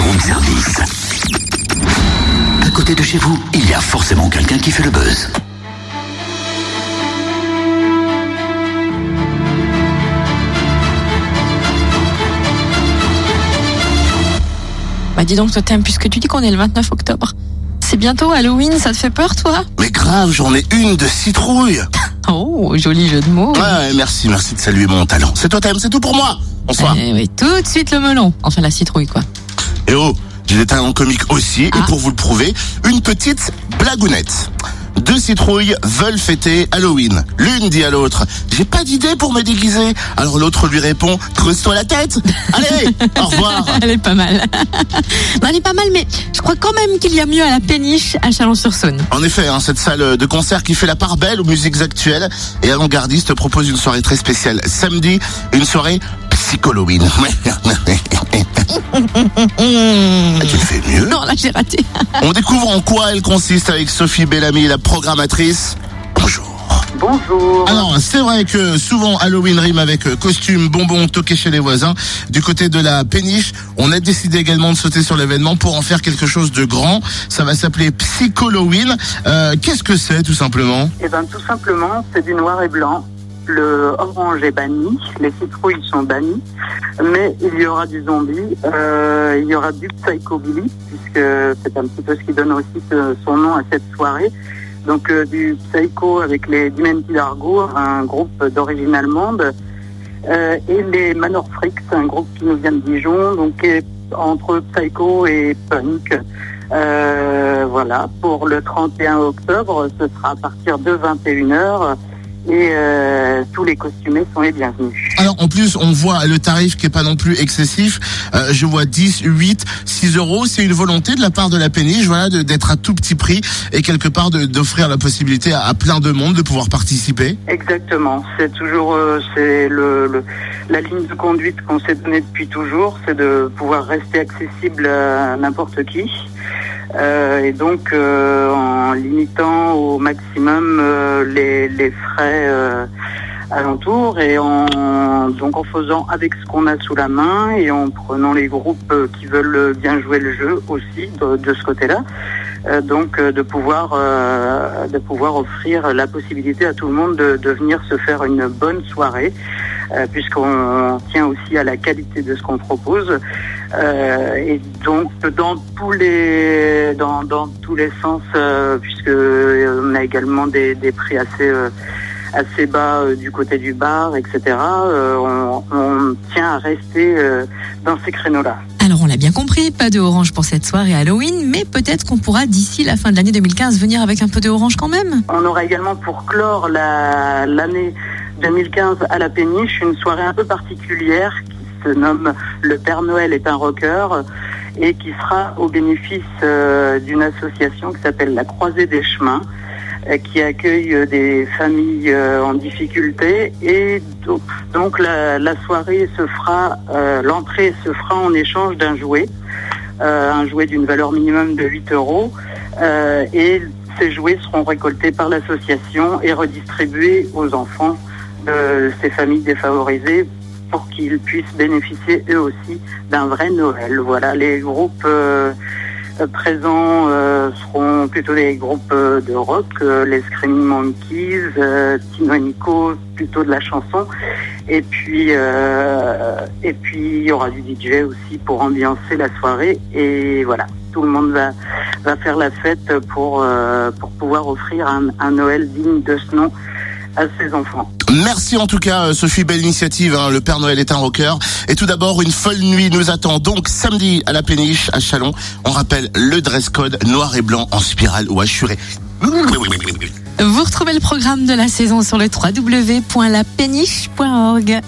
room service. À côté de chez vous, il y a forcément quelqu'un qui fait le buzz. Bah dis donc, toi t'aimes puisque tu dis qu'on est le 29 octobre. C'est bientôt Halloween, ça te fait peur toi? Mais grave, j'en ai une de citrouille. Oh, joli jeu de mots. Ouais, merci, merci de saluer mon talent. C'est toi, c'est tout pour moi. Bonsoir. Eh oui, tout de suite le melon. Enfin la citrouille quoi. Et oh, j'ai des talents comiques aussi, et Ah. pour vous le prouver, une petite blagounette. Deux citrouilles veulent fêter Halloween. L'une dit à l'autre, j'ai pas d'idée pour me déguiser. Alors l'autre lui répond, creuse-toi la tête. Allez, au revoir. Elle est pas mal. Elle est pas mal, mais je crois quand même qu'il y a mieux à la péniche à Chalon-sur-Saône. En effet, hein, cette salle de concert qui fait la part belle aux musiques actuelles et avant-gardistes propose une soirée très spéciale. Samedi, une soirée psycholoïne. Ah, tu le fais mieux. Non, là j'ai raté. On découvre en quoi elle consiste avec Sophie Bellamy, la programmatrice. Bonjour. Bonjour. Alors, c'est vrai que souvent Halloween rime avec euh, costume, bonbons, toqué chez les voisins. Du côté de la péniche, on a décidé également de sauter sur l'événement pour en faire quelque chose de grand. Ça va s'appeler Psycholowen. Euh, Qu'est-ce que c'est tout simplement? Eh ben, tout simplement, c'est du noir et blanc. Le orange est banni, les citrouilles sont bannies, mais il y aura du zombie, euh, il y aura du psychobilly, puisque c'est un petit peu ce qui donne aussi son nom à cette soirée. Donc euh, du psycho avec les Demented Argo, un groupe d'origine allemande, euh, et les Manor Freaks, un groupe qui nous vient de Dijon, donc entre psycho et punk. Voilà, pour le 31 octobre, ce sera à partir de 21h et euh, tous les costumés sont les bienvenus. Alors en plus, on voit le tarif qui est pas non plus excessif. Euh, je vois 10, 8, 6 euros. C'est une volonté de la part de la péniche, voilà, de- d'être à tout petit prix et quelque part de- d'offrir la possibilité à, à plein de monde de pouvoir participer. Exactement, c'est toujours euh, c'est le, le- la ligne de conduite qu'on s'est donnée depuis toujours, c'est de pouvoir rester accessible à n'importe qui. Euh, et donc euh, en limitant au maximum euh, les, les frais euh, alentours et en donc en faisant avec ce qu'on a sous la main et en prenant les groupes euh, qui veulent bien jouer le jeu aussi de, de ce côté-là. Euh, donc euh, de pouvoir euh, de pouvoir offrir la possibilité à tout le monde de, de venir se faire une bonne soirée euh, puisqu'on tient aussi à la qualité de ce qu'on propose Euh, et donc dans tous les dans, dans tous les sens euh, puisque euh, on a également des, des prix assez euh, assez bas du côté du bar etc on, on tient à rester dans ces créneaux là Alors on l'a bien compris, pas de orange pour cette soirée Halloween, mais peut-être qu'on pourra d'ici la fin de l'année 2015 venir avec un peu de orange quand même. On aura également pour clore la- l'année 2015 à la péniche une soirée un peu particulière qui se nomme Le Père Noël est un rocker et qui sera au bénéfice euh, d'une association qui s'appelle la Croisée des Chemins euh, qui accueille des familles euh, en difficulté. Et do- donc la, soirée se fera, l'entrée se fera en échange d'un jouet, un jouet d'une valeur minimum de 8 euros et ces jouets seront récoltés par l'association et redistribués aux enfants de ces familles défavorisées pour qu'ils puissent bénéficier eux aussi d'un vrai Noël. Voilà, les groupes euh, présents euh, seront plutôt des groupes euh, de rock, les Screaming Monkeys, Tino Nico, plutôt de la chanson. Et puis, et puis il y aura du DJ aussi pour ambiancer la soirée. Et voilà, tout le monde va, faire la fête pour, pouvoir offrir un Noël digne de ce nom à ses enfants. Merci en tout cas euh, Sophie, belle initiative, hein, le Père Noël est un rocker. Et tout d'abord, une folle nuit nous attend donc samedi à la péniche à Chalon. On rappelle le dress code noir et blanc en spirale ou assuré. Vous retrouvez le programme de la saison sur le www.lapéniche.org.